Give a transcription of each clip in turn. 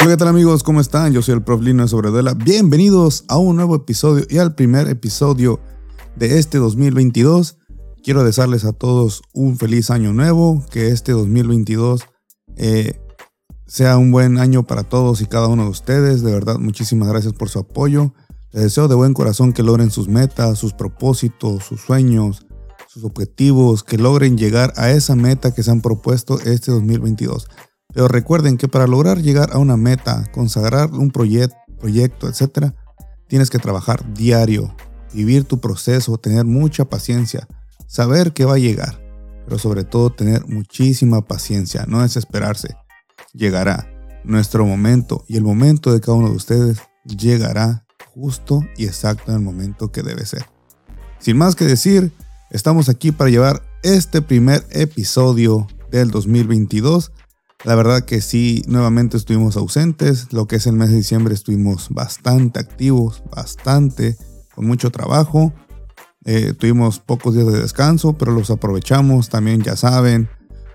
Hola, ¿qué tal amigos? ¿Cómo están? Yo soy el Prof. Lino de Sobreduela. Bienvenidos a un nuevo episodio y al primer episodio de este 2022. Quiero desearles a todos un feliz año nuevo, que este 2022 eh, sea un buen año para todos y cada uno de ustedes. De verdad, muchísimas gracias por su apoyo. Les deseo de buen corazón que logren sus metas, sus propósitos, sus sueños, sus objetivos, que logren llegar a esa meta que se han propuesto este 2022. Pero recuerden que para lograr llegar a una meta, consagrar un proyecto, proyecto, etc., tienes que trabajar diario, vivir tu proceso, tener mucha paciencia, saber que va a llegar, pero sobre todo tener muchísima paciencia, no desesperarse. Llegará nuestro momento y el momento de cada uno de ustedes llegará justo y exacto en el momento que debe ser. Sin más que decir, estamos aquí para llevar este primer episodio del 2022 la verdad que sí, nuevamente estuvimos ausentes. Lo que es el mes de diciembre estuvimos bastante activos, bastante, con mucho trabajo. Eh, tuvimos pocos días de descanso, pero los aprovechamos también, ya saben,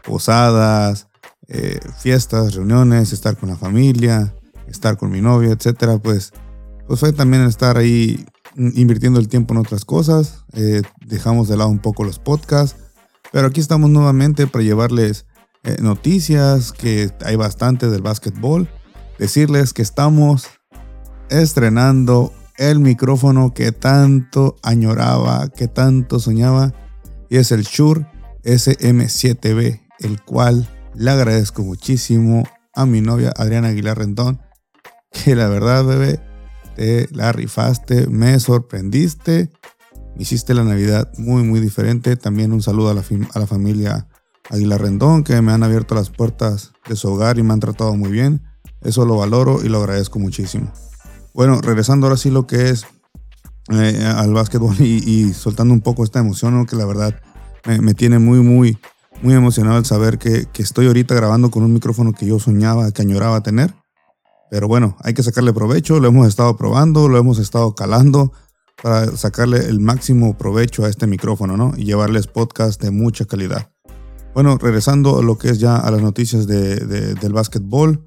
posadas, eh, fiestas, reuniones, estar con la familia, estar con mi novia, etcétera. Pues, pues fue también estar ahí invirtiendo el tiempo en otras cosas. Eh, dejamos de lado un poco los podcasts, pero aquí estamos nuevamente para llevarles eh, noticias, que hay bastante del básquetbol. Decirles que estamos estrenando el micrófono que tanto añoraba, que tanto soñaba, y es el Shure SM7B, el cual le agradezco muchísimo a mi novia Adriana Aguilar Rendón, que la verdad, bebé, te la rifaste, me sorprendiste, hiciste la Navidad muy, muy diferente. También un saludo a la, a la familia Aguilar Rendón, que me han abierto las puertas de su hogar y me han tratado muy bien. Eso lo valoro y lo agradezco muchísimo. Bueno, regresando ahora sí lo que es eh, al básquetbol y, soltando un poco esta emoción, que la verdad me, tiene muy, muy, muy emocionado el saber que, que, estoy ahorita grabando con un micrófono que yo soñaba, que añoraba tener. Pero bueno, hay que sacarle provecho, lo hemos estado probando, lo hemos estado calando para sacarle el máximo provecho a este micrófono, ¿no? Y llevarles podcast de mucha calidad. Bueno, regresando a lo que es ya a las noticias del básquetbol,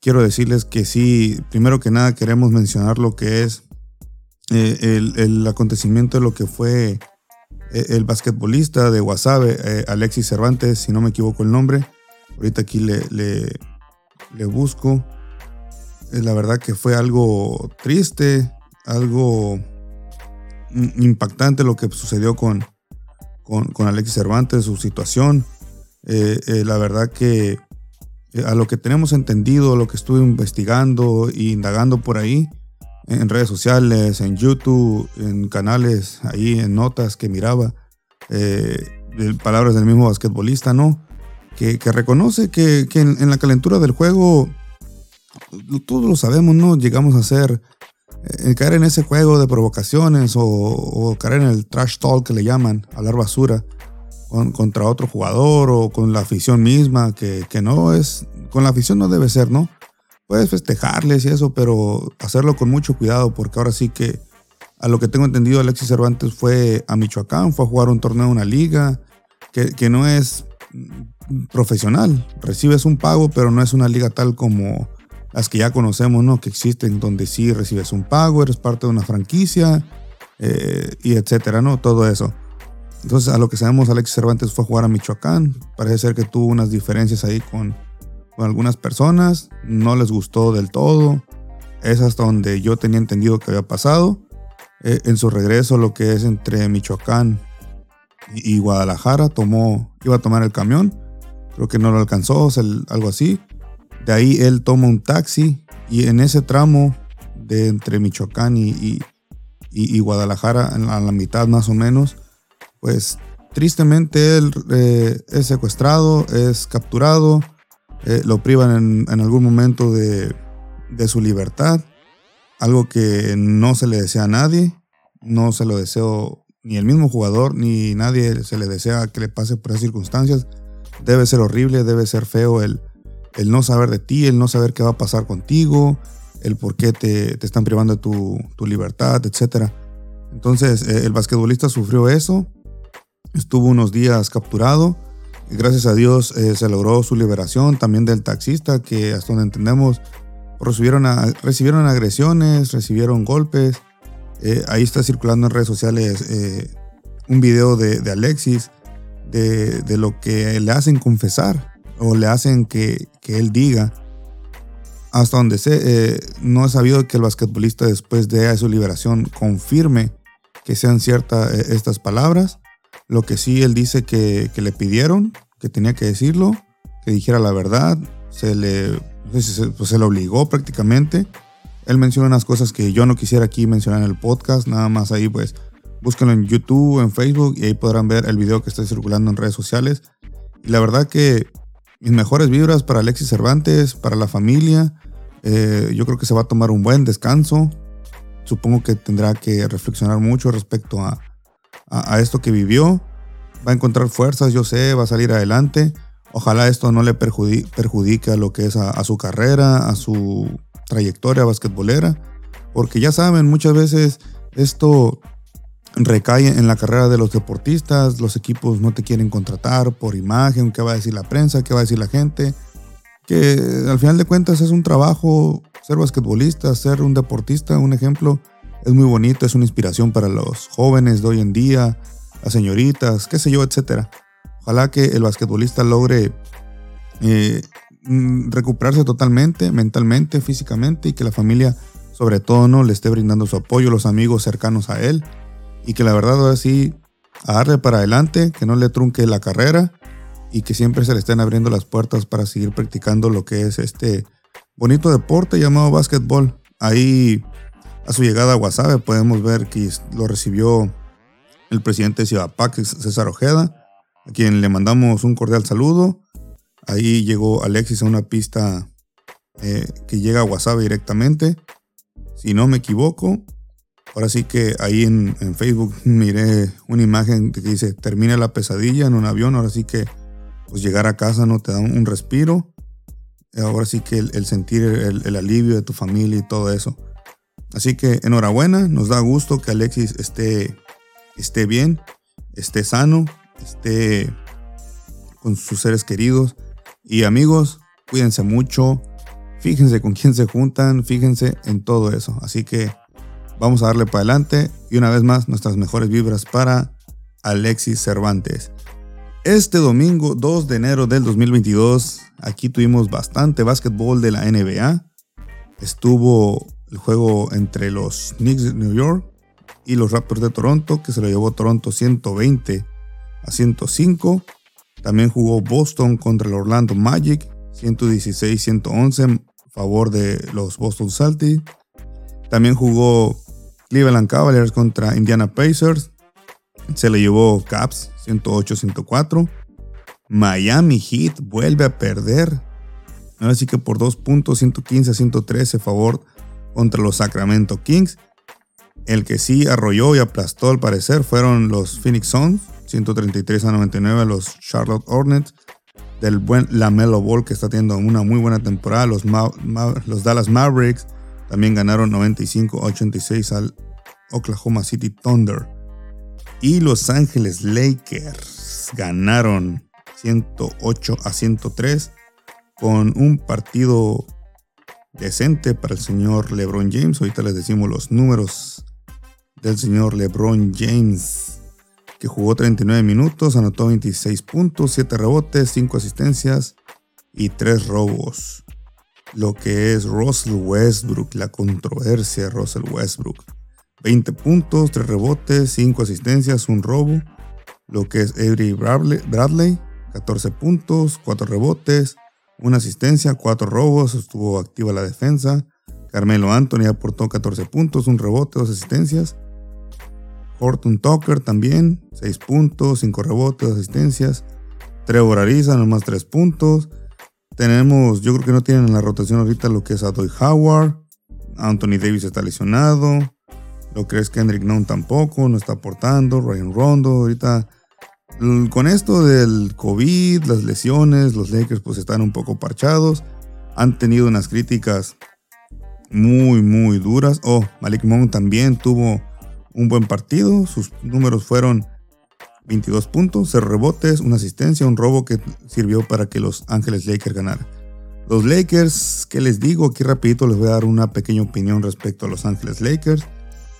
quiero decirles que sí, primero que nada queremos mencionar lo que es eh, el, acontecimiento de lo que fue eh, el basquetbolista de Wasabe, eh, Alexis Cervantes, si no me equivoco el nombre. Ahorita aquí le, le, busco. la verdad que fue algo triste, algo impactante lo que sucedió con, con, con Alexis Cervantes, su situación. Eh, eh, la verdad que eh, a lo que tenemos entendido, lo que estuve investigando e indagando por ahí, en redes sociales, en YouTube, en canales, ahí en notas que miraba, palabras del mismo basquetbolista, ¿no? Que, reconoce que, en, la calentura del juego, todos lo sabemos, ¿no? Llegamos a ser, caer en ese juego de provocaciones o, o, caer en el trash talk que le llaman, hablar basura contra otro jugador o con la afición misma, que, no es, con la afición no debe ser, ¿no? Puedes festejarles y eso, pero hacerlo con mucho cuidado, porque ahora sí que, a lo que tengo entendido, Alexis Cervantes fue a Michoacán, fue a jugar un torneo, una liga, que, que no es profesional. Recibes un pago, pero no es una liga tal como las que ya conocemos, ¿no? Que existen, donde sí recibes un pago, eres parte de una franquicia, eh, y etcétera, ¿no? Todo eso. Entonces, a lo que sabemos, Alexis Cervantes fue a jugar a Michoacán. Parece ser que tuvo unas diferencias ahí con, con algunas personas. No les gustó del todo. Es hasta donde yo tenía entendido que había pasado. Eh, en su regreso, lo que es entre Michoacán y, Guadalajara, tomó, iba a tomar el camión. Creo que no lo alcanzó, algo así. De ahí él toma un taxi y en ese tramo de entre Michoacán y, y Guadalajara, a la mitad más o menos, pues tristemente él eh, es secuestrado, es capturado, eh, lo privan en, algún momento de, su libertad, algo que no se le desea a nadie, no se lo deseo ni el mismo jugador, ni nadie se le desea que le pase por esas circunstancias. Debe ser horrible, debe ser feo el, el no saber de ti, el no saber qué va a pasar contigo, el por qué te, están privando de tu, tu libertad, etc. Entonces eh, el basquetbolista sufrió eso, Estuvo unos días capturado. Gracias a Dios eh, se logró su liberación también del taxista, que hasta donde entendemos recibieron, recibieron agresiones, recibieron golpes. Eh, ahí está circulando en redes sociales eh, un video de, Alexis de, lo que le hacen confesar o le hacen que, él diga. Hasta donde sé, no he sabido que el basquetbolista después de su liberación confirme que sean ciertas estas palabras. Lo que sí él dice que, le pidieron, que tenía que decirlo, que dijera la verdad. Se le, pues, se le obligó prácticamente. Él menciona unas cosas que yo no quisiera aquí mencionar en el podcast, nada más ahí pues búsquenlo en YouTube, en Facebook y ahí podrán ver el video que está circulando en redes sociales. Y la verdad que mis mejores vibras para Alexis Cervantes, para la familia. Eh, yo creo que se va a tomar un buen descanso. Supongo que tendrá que reflexionar mucho respecto a, a, esto que vivió. Va a encontrar fuerzas, yo sé, va a salir adelante. Ojalá esto no le perjudique, a lo que es a su carrera, a su trayectoria basquetbolera, porque ya saben, muchas veces esto recae en la carrera de los deportistas, los equipos no te quieren contratar por imagen, qué va a decir la prensa, qué va a decir la gente, que al final de cuentas es un trabajo ser basquetbolista, ser un deportista, un ejemplo, es muy bonito, es una inspiración para los jóvenes de hoy en día, las señoritas, qué sé yo, etcétera. Ojalá que el basquetbolista logre eh, Mm, recuperarse totalmente, mentalmente, físicamente y que la familia, sobre todo, no le esté brindando su apoyo, los amigos cercanos a él y que la verdad ahora sí, a darle para adelante, que no le trunque la carrera y que siempre se le estén abriendo las puertas para seguir practicando lo que es este bonito deporte llamado básquetbol. Ahí a su llegada a Guasave podemos ver que lo recibió el presidente de César Ojeda, a quien le mandamos un cordial saludo Ahí llegó Alexis a una pista eh, que llega a WhatsApp directamente. Si no me equivoco, ahora sí que ahí en, Facebook miré una imagen que dice termina la pesadilla en un avión. Ahora sí que pues llegar a casa no te da un, respiro. Ahora sí que el, sentir el, alivio de tu familia y todo eso. Así que enhorabuena, nos da gusto que Alexis esté, esté bien, esté sano, esté con sus seres queridos y amigos, cuídense mucho, fíjense con quién se juntan, fíjense en todo eso. Así que vamos a darle para adelante y una vez más nuestras mejores vibras para Alexis Cervantes. Este domingo 2 de enero del 2022, aquí tuvimos bastante básquetbol de la NBA. Estuvo el juego entre los Knicks de New York y los Raptors de Toronto, que se lo llevó Toronto 120 a 105. También jugó Boston contra el Orlando Magic, 116-111 a favor de los Boston Celtics. También jugó Cleveland Cavaliers contra Indiana Pacers. Se le llevó Caps 108-104. Miami Heat vuelve a perder. Ahora sí que por dos puntos, 115 a 113 a favor contra los Sacramento Kings. El que sí arrolló y aplastó al parecer fueron los Phoenix Suns 133 a 99 a los Charlotte Hornets. Del buen Lamelo Ball que está teniendo una muy buena temporada. Los, los Dallas Mavericks también ganaron 95 a 86 al Oklahoma City Thunder. Y Los Ángeles Lakers ganaron 108 a 103 con un partido decente para el señor LeBron James. Ahorita les decimos los números del señor LeBron James que jugó 39 minutos, anotó 26 puntos, 7 rebotes, 5 asistencias y 3 robos. Lo que es Russell Westbrook, la controversia de Russell Westbrook. 20 puntos, 3 rebotes, 5 asistencias, 1 robo. Lo que es Avery Bradley, 14 puntos, 4 rebotes, 1 asistencia, 4 robos, estuvo activa la defensa. Carmelo Anthony aportó 14 puntos, 1 rebote, 2 asistencias. Horton Tucker también, 6 puntos, 5 rebotes, asistencias. Trevor Ariza, nomás 3 puntos. Tenemos, yo creo que no tienen en la rotación ahorita lo que es Adoy Howard. Anthony Davis está lesionado. Lo que es Kendrick Nunn tampoco, no está aportando. Ryan Rondo, ahorita. Con esto del COVID, las lesiones, los Lakers pues están un poco parchados. Han tenido unas críticas muy, muy duras. Oh, Malik Monk también tuvo un buen partido. Sus números fueron 22 puntos, 0 rebotes, una asistencia, un robo que sirvió para que los Ángeles Lakers ganaran. Los Lakers, ¿qué les digo? Aquí rapidito les voy a dar una pequeña opinión respecto a Los Ángeles Lakers.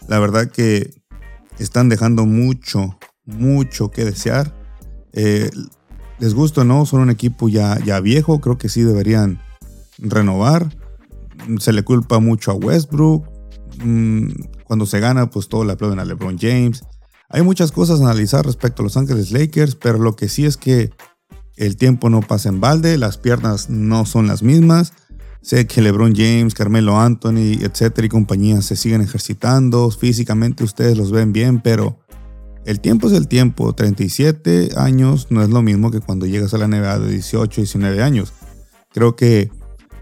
La verdad que están dejando mucho, mucho que desear. Eh, les gusta no, son un equipo ya, ya viejo, creo que sí deberían renovar. Se le culpa mucho a Westbrook. Mm, cuando se gana, pues todo le aplauden a LeBron James. Hay muchas cosas a analizar respecto a Los Ángeles Lakers, pero lo que sí es que el tiempo no pasa en balde, las piernas no son las mismas. Sé que LeBron James, Carmelo Anthony, etcétera y compañía se siguen ejercitando. Físicamente ustedes los ven bien, pero el tiempo es el tiempo. 37 años no es lo mismo que cuando llegas a la NBA de 18, 19 años. Creo que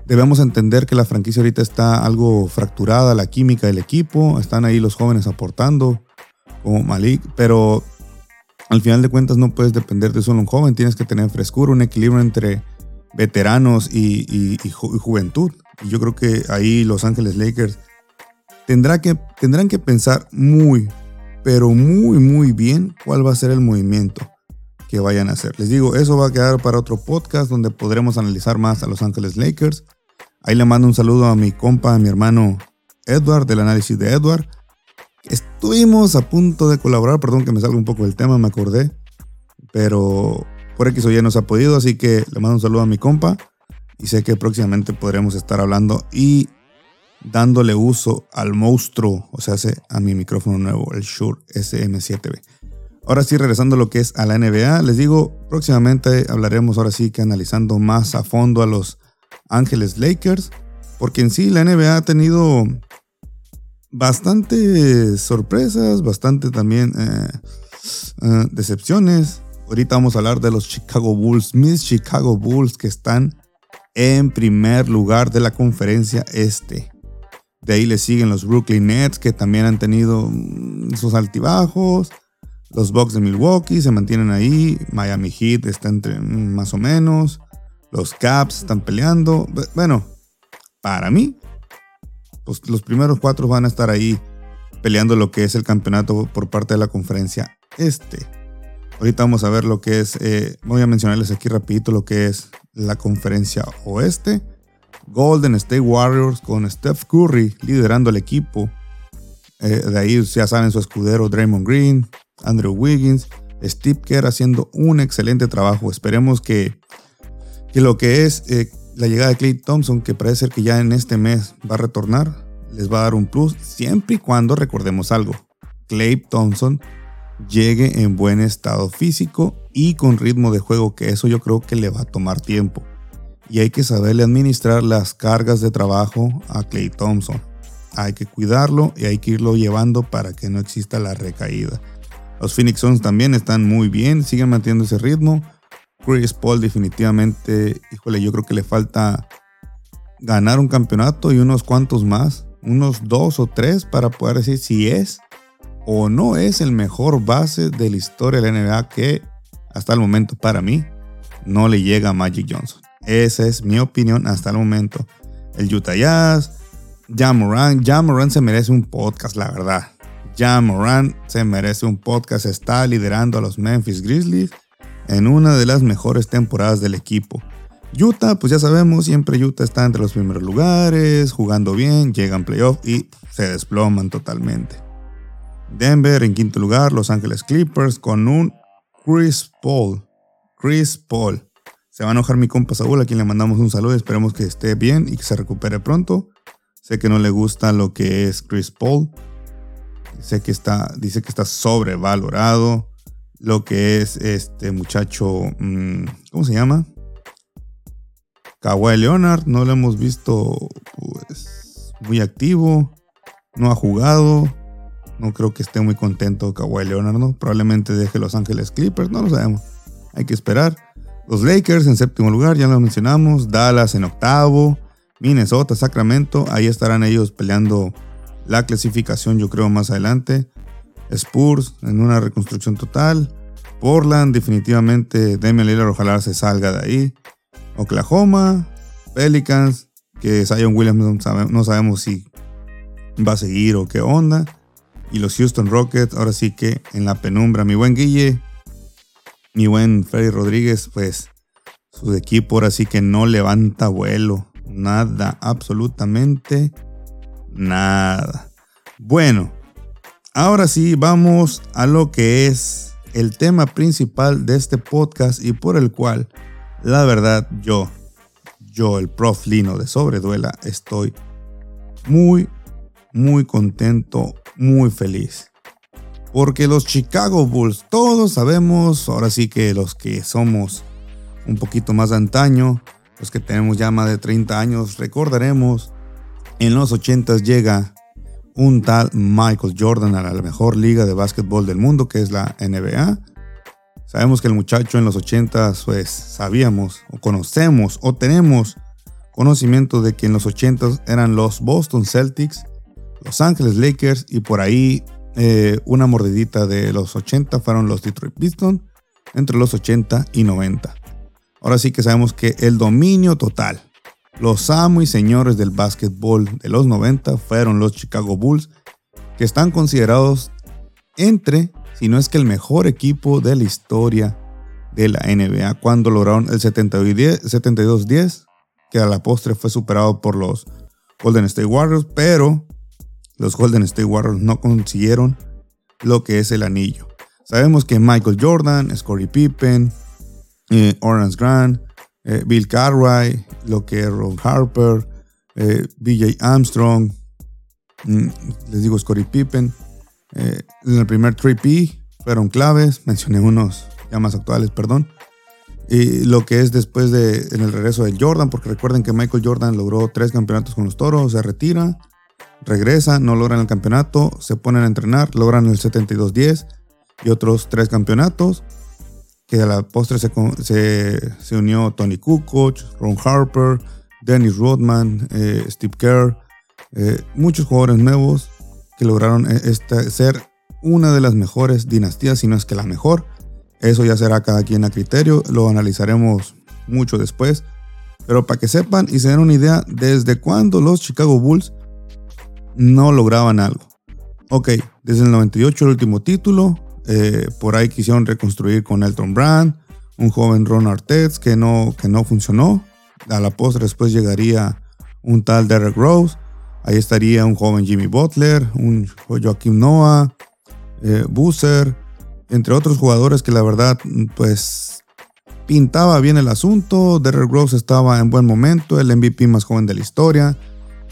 debemos entender que la franquicia ahorita está algo fracturada, la química del equipo. Están ahí los jóvenes aportando como Malik, pero al final de cuentas no puedes depender de solo un joven, tienes que tener frescura, un equilibrio entre veteranos y, juventud. Y yo creo que ahí Los Ángeles Lakers tendrá que, tendrán que pensar muy, pero muy, muy bien cuál va a ser el movimiento que vayan a hacer. Les digo, eso va a quedar para otro podcast donde podremos analizar más a Los Ángeles Lakers. Ahí le mando un saludo a mi compa, a mi hermano Edward, del análisis de Edward. Estuvimos a punto de colaborar, perdón que me salga un poco del tema, me acordé, pero por X o Y no se ha podido, así que le mando un saludo a mi compa y sé que próximamente podremos estar hablando y dándole uso al monstruo, o sea, a mi micrófono nuevo, el Shure SM7B. Ahora sí, regresando a lo que es a la NBA, les digo, próximamente hablaremos ahora sí que analizando más a fondo a los Ángeles Lakers, porque en sí la NBA ha tenido bastante sorpresas, bastante también eh, eh, decepciones. Ahorita vamos a hablar de los Chicago Bulls, mis Chicago Bulls que están en primer lugar de la conferencia este. De ahí le siguen los Brooklyn Nets que también han tenido mm, sus altibajos. Los Bucks de Milwaukee se mantienen ahí. Miami Heat está entre mm, más o menos. Los Caps están peleando. Bueno, para mí, pues los primeros cuatro van a estar ahí peleando lo que es el campeonato por parte de la conferencia este. Ahorita vamos a ver lo que es, eh, voy a mencionarles aquí rapidito lo que es la conferencia oeste. Golden State Warriors con Steph Curry liderando el equipo. Eh, de ahí ya saben su escudero Draymond Green, Andrew Wiggins, Steve Kerr haciendo un excelente trabajo. Esperemos que, que lo que es eh, la llegada de Clay Thompson, que parece ser que ya en este mes va a retornar, les va a dar un plus siempre y cuando recordemos algo. Clay Thompson llegue en buen estado físico y con ritmo de juego, que eso yo creo que le va a tomar tiempo. Y hay que saberle administrar las cargas de trabajo a Clay Thompson. Hay que cuidarlo y hay que irlo llevando para que no exista la recaída. Los Phoenix Suns también están muy bien, siguen manteniendo ese ritmo Chris Paul definitivamente, híjole, yo creo que le falta ganar un campeonato y unos cuantos más, unos dos o tres para poder decir si es o no es el mejor base de la historia de la NBA que hasta el momento para mí no le llega a Magic Johnson. Esa es mi opinión hasta el momento. El Utah Jazz, Jamoran, Jamoran se merece un podcast, la verdad. Jamoran se merece un podcast, está liderando a los Memphis Grizzlies en una de las mejores temporadas del equipo. Utah, pues ya sabemos, siempre Utah está entre los primeros lugares, jugando bien, llegan playoff y se desploman totalmente. Denver en quinto lugar, Los Ángeles Clippers con un Chris Paul. Chris Paul. Se va a enojar mi compa Saúl, a quien le mandamos un saludo. Esperemos que esté bien y que se recupere pronto. Sé que no le gusta lo que es Chris Paul. Sé que está, dice que está sobrevalorado lo que es este muchacho, mm, ¿cómo se llama? Kawhi Leonard, no lo hemos visto pues, muy activo, no ha jugado, no creo que esté muy contento Kawhi Leonard, ¿no? Probablemente deje Los Ángeles Clippers, no lo sabemos, hay que esperar. Los Lakers en séptimo lugar, ya lo mencionamos, Dallas en octavo, Minnesota, Sacramento, ahí estarán ellos peleando la clasificación yo creo más adelante. Spurs en una reconstrucción total. Portland definitivamente Damian Lillard ojalá se salga de ahí. Oklahoma, Pelicans, que Zion Williams no, sabemos si va a seguir o qué onda. Y los Houston Rockets, ahora sí que en la penumbra. Mi buen Guille, mi buen Freddy Rodríguez, pues Su equipo ahora sí que no levanta vuelo. Nada, absolutamente nada. Bueno, ahora sí vamos a lo que es el tema principal de este podcast y por el cual, la verdad, yo, yo, el prof Lino de Sobreduela, estoy muy, muy contento, muy feliz. Porque los Chicago Bulls, todos sabemos, ahora sí que los que somos un poquito más de antaño, los que tenemos ya más de 30 años, recordaremos, en los 80 llega un tal Michael Jordan a la mejor liga de básquetbol del mundo, que es la NBA. Sabemos que el muchacho en los 80 pues sabíamos o conocemos o tenemos conocimiento de que en los 80 eran los Boston Celtics, Los Angeles Lakers y por ahí eh, una mordidita de los 80 fueron los Detroit Pistons entre los 80 y 90. Ahora sí que sabemos que el dominio total, los amos y señores del básquetbol de los 90 fueron los Chicago Bulls, que están considerados entre, si no es que el mejor equipo de la historia de la NBA, cuando lograron el 72-10, que a la postre fue superado por los Golden State Warriors, pero los Golden State Warriors no consiguieron lo que es el anillo. Sabemos que Michael Jordan, Scottie Pippen, eh, Orange Grant, eh, Bill Cartwright, lo que es Ron Harper, eh, BJ Armstrong, mm, les digo Scottie Pippen. en el primer 3P fueron claves, mencioné unos ya más actuales, perdón. Y lo que es después de en el regreso de Jordan, porque recuerden que Michael Jordan logró tres campeonatos con los Toros, se retira, regresa, no logran el campeonato, se ponen a entrenar, logran el 72-10 y otros tres campeonatos que a la postre se, se, unió Tony Kukoc, Ron Harper, Dennis Rodman, eh, Steve Kerr, eh, muchos jugadores nuevos que lograron eh, ser una de las mejores dinastías, si no es que la mejor. Eso ya será cada quien a criterio, lo analizaremos mucho después. Pero para que sepan y se den una idea, desde cuándo los Chicago Bulls no lograban algo. Ok, desde el 98 el último título, eh, por ahí quisieron reconstruir con Elton Brand, un joven Ron Artest que no, que no funcionó. A la postre después llegaría un tal Derek Rose. Ahí estaría un joven Jimmy Butler, un Joaquim Noah, eh, entre otros jugadores que la verdad pues pintaba bien el asunto. Derek Rose estaba en buen momento, el MVP más joven de la historia.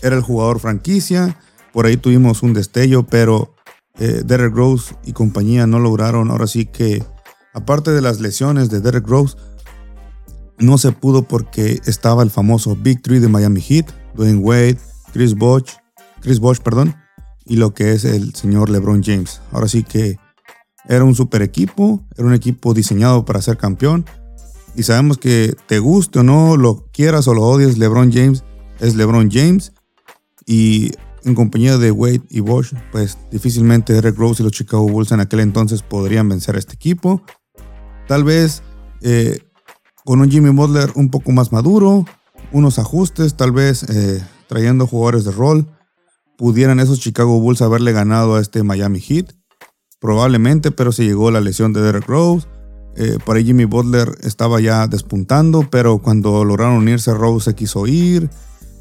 Era el jugador franquicia. Por ahí tuvimos un destello, pero eh, Derek Rose y compañía no lograron. Ahora sí que, aparte de las lesiones de Derek Rose, no se pudo porque estaba el famoso Big Three de Miami Heat, Dwayne Wade, Chris Bosh, Chris Bosh, perdón, y lo que es el señor LeBron James. Ahora sí que era un super equipo, era un equipo diseñado para ser campeón. Y sabemos que te guste o no, lo quieras o lo odies, LeBron James es LeBron James. Y en compañía de Wade y Bosch, pues difícilmente Derek Rose y los Chicago Bulls en aquel entonces podrían vencer a este equipo. Tal vez eh, con un Jimmy Butler un poco más maduro, unos ajustes, tal vez eh, trayendo jugadores de rol, pudieran esos Chicago Bulls haberle ganado a este Miami Heat. Probablemente, pero se llegó la lesión de Derek Rose. Eh, por ahí Jimmy Butler estaba ya despuntando, pero cuando lograron unirse, Rose se quiso ir.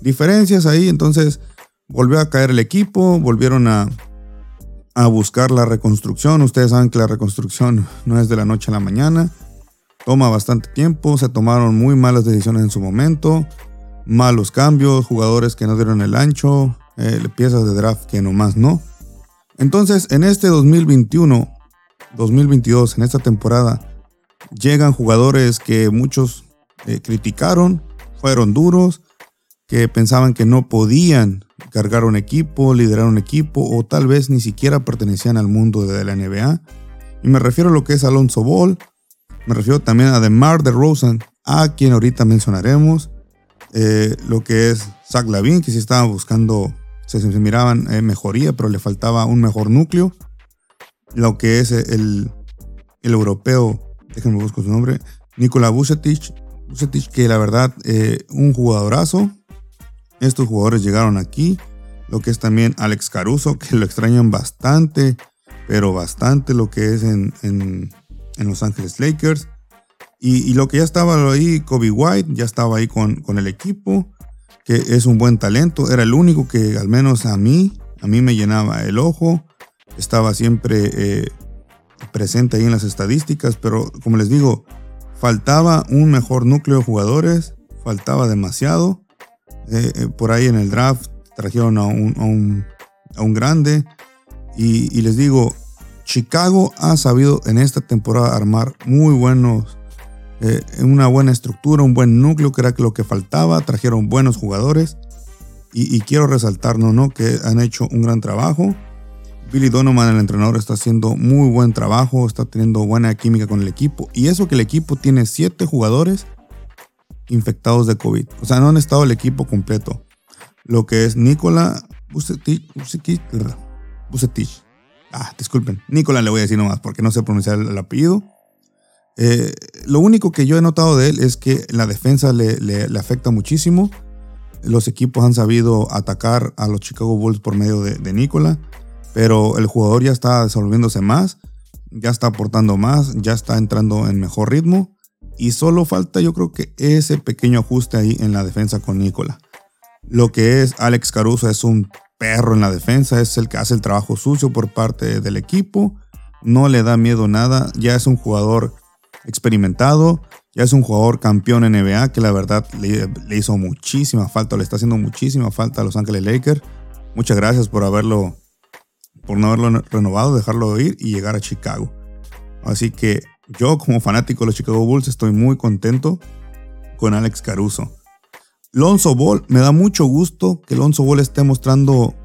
Diferencias ahí, entonces volvió a caer el equipo, volvieron a, a buscar la reconstrucción. Ustedes saben que la reconstrucción no es de la noche a la mañana. Toma bastante tiempo, se tomaron muy malas decisiones en su momento, malos cambios, jugadores que no dieron el ancho, eh, piezas de draft que nomás no. Entonces, en este 2021, 2022, en esta temporada, llegan jugadores que muchos eh, criticaron, fueron duros, que pensaban que no podían cargar un equipo, liderar un equipo o tal vez ni siquiera pertenecían al mundo de la NBA. Y me refiero a lo que es Alonso Ball, me refiero también a DeMar DeRozan, a quien ahorita mencionaremos, eh, lo que es Zach Lavin, que si estaban buscando, se, miraban eh, mejoría, pero le faltaba un mejor núcleo. Lo que es el, el europeo, déjenme buscar su nombre, Nikola Vucetic, Vucetic que la verdad, eh, un jugadorazo, estos jugadores llegaron aquí. Lo que es también Alex Caruso, que lo extrañan bastante, pero bastante lo que es en, Los Ángeles Lakers. Y, lo que ya estaba ahí, Kobe White, ya estaba ahí con, con el equipo, que es un buen talento. Era el único que al menos a mí, a mí me llenaba el ojo. Estaba siempre eh, presente ahí en las estadísticas, pero como les digo, faltaba un mejor núcleo de jugadores, faltaba demasiado. Eh, por ahí en el draft trajeron a un, a un, grande. Y, les digo, Chicago ha sabido en esta temporada armar muy buenos, eh, una buena estructura, un buen núcleo, que era lo que faltaba. Trajeron buenos jugadores. Y, quiero resaltar, ¿no? Que han hecho un gran trabajo. Billy Donovan, el entrenador, está haciendo muy buen trabajo, está teniendo buena química con el equipo. Y eso que el equipo tiene siete jugadores infectados de COVID. O sea, no han estado el equipo completo. Lo que es Nicola Bucetich. Ah, disculpen. Nicola le voy a decir nomás porque no sé pronunciar el, apellido. Eh, lo único que yo he notado de él es que la defensa le, le, afecta muchísimo. Los equipos han sabido atacar a los Chicago Bulls por medio de, de Nicola, pero el jugador ya está desenvolviéndose más, ya está aportando más, ya está entrando en mejor ritmo y solo falta yo creo que ese pequeño ajuste ahí en la defensa con Nicola. Lo que es Alex Caruso es un perro en la defensa, es el que hace el trabajo sucio por parte del equipo, no le da miedo nada, ya es un jugador experimentado, ya es un jugador campeón en NBA que la verdad le, hizo muchísima falta, le está haciendo muchísima falta a Los Ángeles Lakers. Muchas gracias por haberlo, por no haberlo renovado, dejarlo ir y llegar a Chicago. Así que yo como fanático de los Chicago Bulls estoy muy contento con Alex Caruso. Lonzo Ball, me da mucho gusto que Lonzo Ball esté mostrando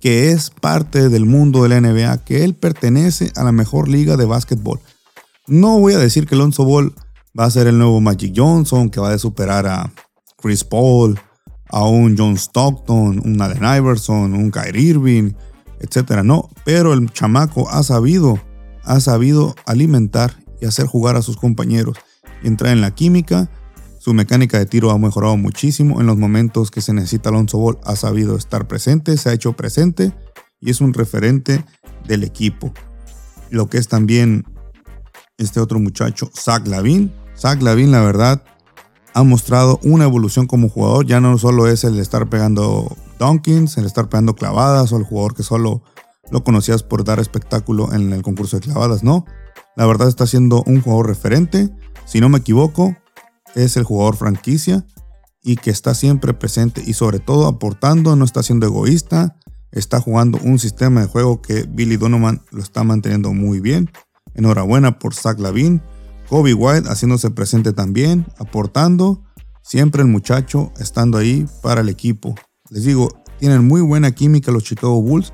que es parte del mundo de la NBA, que él pertenece a la mejor liga de básquetbol. No voy a decir que Lonzo Ball va a ser el nuevo Magic Johnson, que va a superar a Chris Paul, a un John Stockton, un Allen Iverson, un Kyrie Irving, etc. No, pero el chamaco ha sabido, ha sabido alimentar y hacer jugar a sus compañeros y entrar en la química. Su mecánica de tiro ha mejorado muchísimo. En los momentos que se necesita Alonso Ball ha sabido estar presente, se ha hecho presente y es un referente del equipo. Lo que es también este otro muchacho, Zach Lavin. Zach Lavin, la verdad, ha mostrado una evolución como jugador. Ya no solo es el estar pegando dunkings, el estar pegando clavadas o el jugador que solo lo conocías por dar espectáculo en el concurso de clavadas, no. La verdad está siendo un jugador referente. Si no me equivoco, es el jugador franquicia y que está siempre presente y sobre todo aportando, no está siendo egoísta, está jugando un sistema de juego que Billy Donovan lo está manteniendo muy bien. Enhorabuena por Zach Lavin. Kobe White haciéndose presente también, aportando. Siempre el muchacho estando ahí para el equipo. Les digo, tienen muy buena química los Chicago Bulls,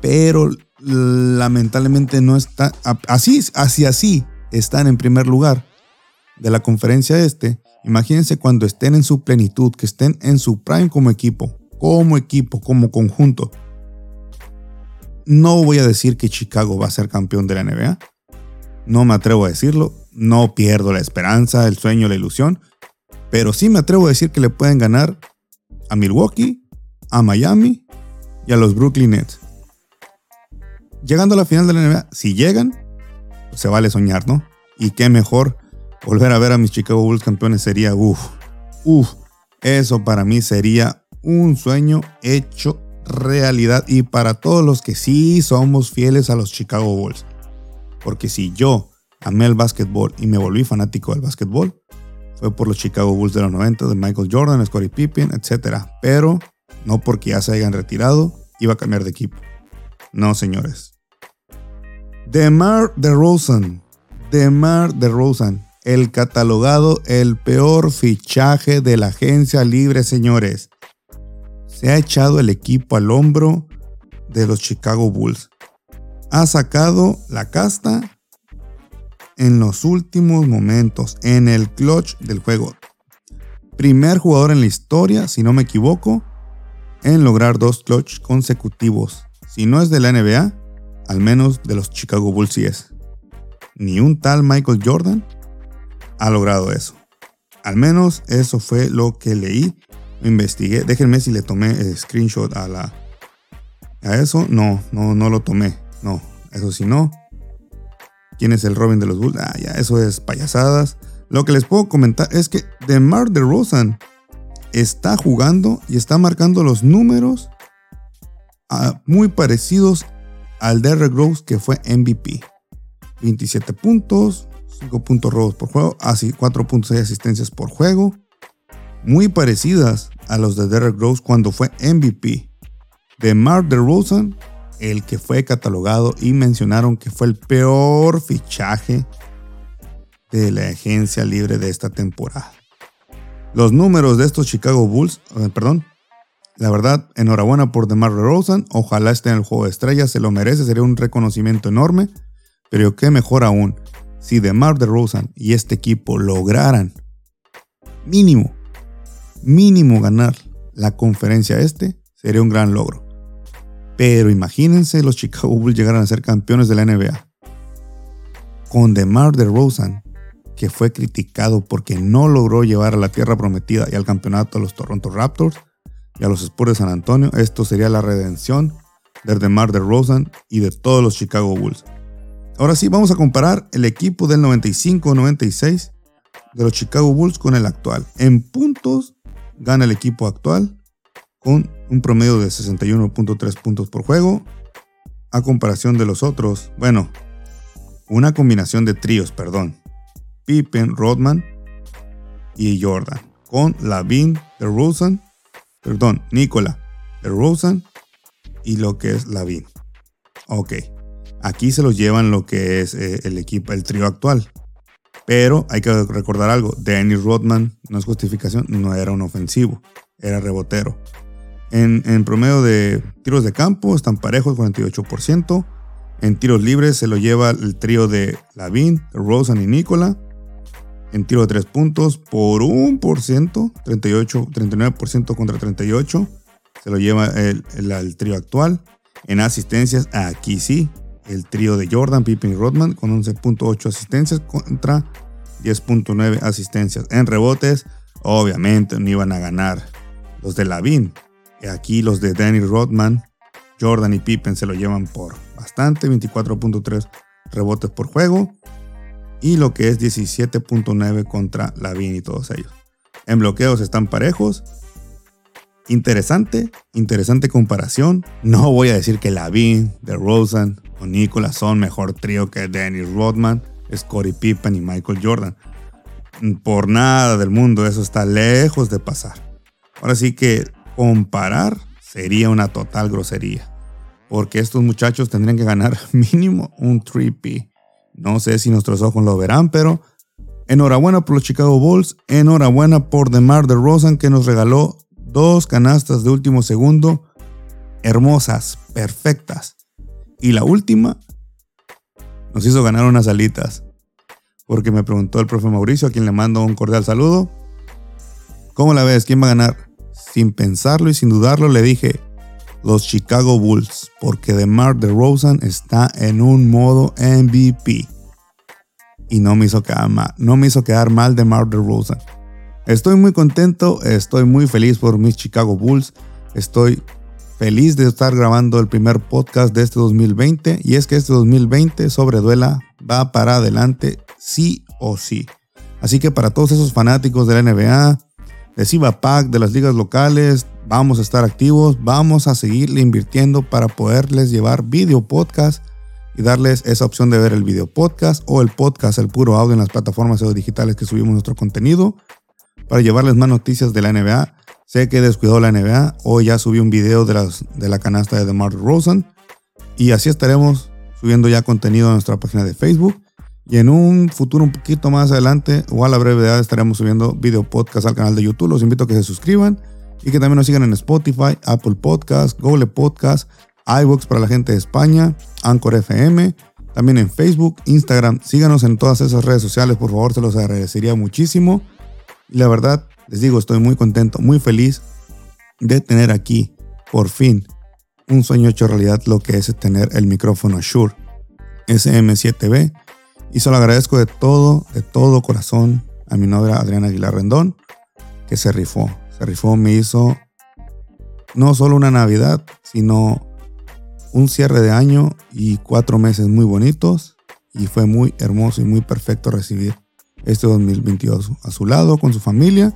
pero lamentablemente no está, así, así, así están en primer lugar de la conferencia este. Imagínense cuando estén en su plenitud, que estén en su prime como equipo, como equipo, como conjunto. No voy a decir que Chicago va a ser campeón de la NBA. No me atrevo a decirlo. No pierdo la esperanza, el sueño, la ilusión. Pero sí me atrevo a decir que le pueden ganar a Milwaukee, a Miami y a los Brooklyn Nets llegando a la final de la NBA, si llegan, pues se vale soñar, ¿no? Y qué mejor volver a ver a mis Chicago Bulls campeones sería, uff, uff, eso para mí sería un sueño hecho realidad y para todos los que sí somos fieles a los Chicago Bulls. Porque si yo amé el básquetbol y me volví fanático del básquetbol, fue por los Chicago Bulls de los 90, de Michael Jordan, Scottie Pippen, etc. Pero no porque ya se hayan retirado, iba a cambiar de equipo. No, señores. DeMar DeRozan. DeMar DeRozan. El catalogado el peor fichaje de la agencia libre, señores. Se ha echado el equipo al hombro de los Chicago Bulls. Ha sacado la casta en los últimos momentos, en el clutch del juego. Primer jugador en la historia, si no me equivoco, en lograr dos clutch consecutivos. Si no es de la NBA, al menos de los Chicago Bulls sí es. Ni un tal Michael Jordan ha logrado eso. Al menos eso fue lo que leí, investigué. Déjenme si le tomé el screenshot a la a eso. No, no, no lo tomé. No, eso sí no. ¿Quién es el Robin de los Bulls? Ah, ya, eso es payasadas. Lo que les puedo comentar es que DeMar DeRozan está jugando y está marcando los números ah, muy parecidos al Derrick Rose que fue MVP. 27 puntos, 5 puntos robos por juego, así 4.6 asistencias por juego. Muy parecidas a los de Derrick Rose cuando fue MVP. De Mark DeRozan, el que fue catalogado y mencionaron que fue el peor fichaje de la agencia libre de esta temporada. Los números de estos Chicago Bulls, eh, perdón, la verdad, enhorabuena por DeMar DeRozan. Ojalá esté en el juego de estrellas, se lo merece, sería un reconocimiento enorme. Pero qué mejor aún, si DeMar DeRozan y este equipo lograran mínimo, mínimo ganar la conferencia este, sería un gran logro. Pero imagínense los Chicago Bulls llegaran a ser campeones de la NBA. Con DeMar DeRozan, que fue criticado porque no logró llevar a la tierra prometida y al campeonato a los Toronto Raptors, y a los Spurs de San Antonio. Esto sería la redención de DeMar DeRozan y de todos los Chicago Bulls. Ahora sí, vamos a comparar el equipo del 95-96 de los Chicago Bulls con el actual. En puntos gana el equipo actual con un promedio de 61.3 puntos por juego. A comparación de los otros, bueno, una combinación de tríos, perdón. Pippen, Rodman y Jordan. Con Lavin, DeRozan perdón, Nicola, Rosen y lo que es Lavin. Ok, aquí se los llevan lo que es eh, el equipo, el trío actual. Pero hay que recordar algo, Danny Rodman, no es justificación, no era un ofensivo, era rebotero. En, promedio de tiros de campo están parejos, 48%. En tiros libres se lo lleva el trío de Lavin, Rosen y Nicola en tiro de 3 puntos por un por ciento, 38, 39% contra 38. Se lo lleva el, el, trío actual. En asistencias, aquí sí, el trío de Jordan, Pippen y Rodman con 11.8 asistencias contra 10.9 asistencias. En rebotes, obviamente no iban a ganar los de Lavin. Aquí los de Danny Rodman, Jordan y Pippen se lo llevan por bastante, 24.3 rebotes por juego y lo que es 17.9 contra Lavin y todos ellos. En bloqueos están parejos. Interesante, interesante comparación. No voy a decir que Lavin, Rosen o Nicolas son mejor trío que Dennis Rodman, Scottie Pippen y Michael Jordan. Por nada del mundo, eso está lejos de pasar. Ahora sí que comparar sería una total grosería. Porque estos muchachos tendrían que ganar mínimo un 3P no sé si nuestros ojos lo verán, pero enhorabuena por los Chicago Bulls, enhorabuena por DeMar DeRozan que nos regaló dos canastas de último segundo hermosas, perfectas. Y la última nos hizo ganar unas alitas. Porque me preguntó el profe Mauricio, a quien le mando un cordial saludo. ¿Cómo la ves? ¿Quién va a ganar? Sin pensarlo y sin dudarlo le dije, los Chicago Bulls, porque DeMar DeRozan está en un modo MVP. Y no me hizo quedar mal, no me hizo quedar mal DeRozan. Estoy muy contento, estoy muy feliz por mis Chicago Bulls. Estoy feliz de estar grabando el primer podcast de este 2020 y es que este 2020 sobre duela va para adelante sí o sí. Así que para todos esos fanáticos de la NBA, de Siva Pack, de las ligas locales, Vamos a estar activos, vamos a seguirle invirtiendo para poderles llevar video podcast y darles esa opción de ver el video podcast o el podcast, el puro audio en las plataformas digitales que subimos nuestro contenido para llevarles más noticias de la NBA. Sé que descuidó la NBA, hoy ya subí un video de, las, de la canasta de DeMar Rosen y así estaremos subiendo ya contenido a nuestra página de Facebook. Y en un futuro un poquito más adelante o a la brevedad estaremos subiendo video podcast al canal de YouTube. Los invito a que se suscriban y que también nos sigan en Spotify, Apple Podcast, Google Podcast, iVoox para la gente de España, Anchor FM, también en Facebook, Instagram. Síganos en todas esas redes sociales, por favor, se los agradecería muchísimo. Y la verdad, les digo, estoy muy contento, muy feliz de tener aquí, por fin, un sueño hecho realidad, lo que es tener el micrófono Shure SM7B. Y se lo agradezco de todo, de todo corazón a mi novia Adriana Aguilar Rendón, que se rifó. Se me hizo no solo una Navidad, sino un cierre de año y cuatro meses muy bonitos. Y fue muy hermoso y muy perfecto recibir este 2022 a su lado, con su familia.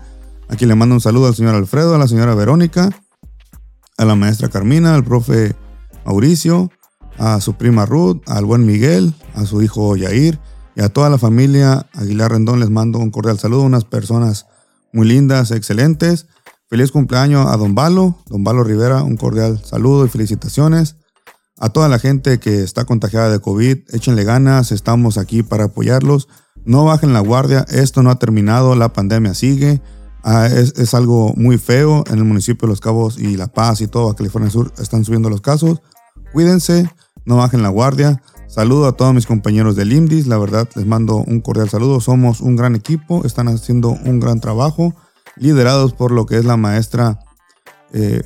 Aquí le mando un saludo al señor Alfredo, a la señora Verónica, a la maestra Carmina, al profe Mauricio, a su prima Ruth, al buen Miguel, a su hijo Yair y a toda la familia Aguilar Rendón les mando un cordial saludo, unas personas muy lindas, excelentes. Feliz cumpleaños a Don Balo, Don Balo Rivera, un cordial saludo y felicitaciones. A toda la gente que está contagiada de COVID, échenle ganas, estamos aquí para apoyarlos. No bajen la guardia, esto no ha terminado, la pandemia sigue. Ah, es, es, algo muy feo en el municipio de Los Cabos y La Paz y todo, a California Sur están subiendo los casos. Cuídense, no bajen la guardia. Saludo a todos mis compañeros del IMDIS, la verdad les mando un cordial saludo. Somos un gran equipo, están haciendo un gran trabajo, liderados por lo que es la maestra eh,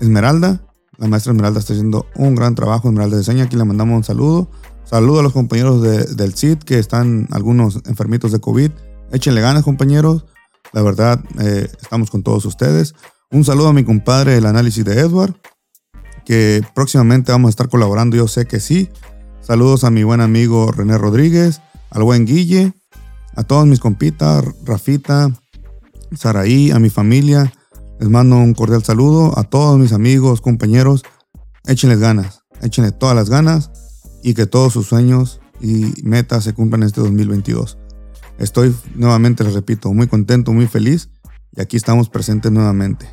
Esmeralda. La maestra Esmeralda está haciendo un gran trabajo, Esmeralda de Seña, aquí le mandamos un saludo. Saludo a los compañeros del CID que están algunos enfermitos de COVID. Échenle ganas, compañeros. La verdad, eh, estamos con todos ustedes. Un saludo a mi compadre, el análisis de Edward que próximamente vamos a estar colaborando, yo sé que sí. Saludos a mi buen amigo René Rodríguez, al buen Guille, a todos mis compitas, Rafita, Saraí, a mi familia. Les mando un cordial saludo a todos mis amigos, compañeros. Échenles ganas, échenle todas las ganas y que todos sus sueños y metas se cumplan este 2022. Estoy nuevamente, les repito, muy contento, muy feliz y aquí estamos presentes nuevamente.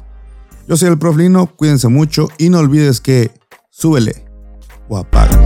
Yo soy el Prof Lino, cuídense mucho y no olvides que súbele o apaga.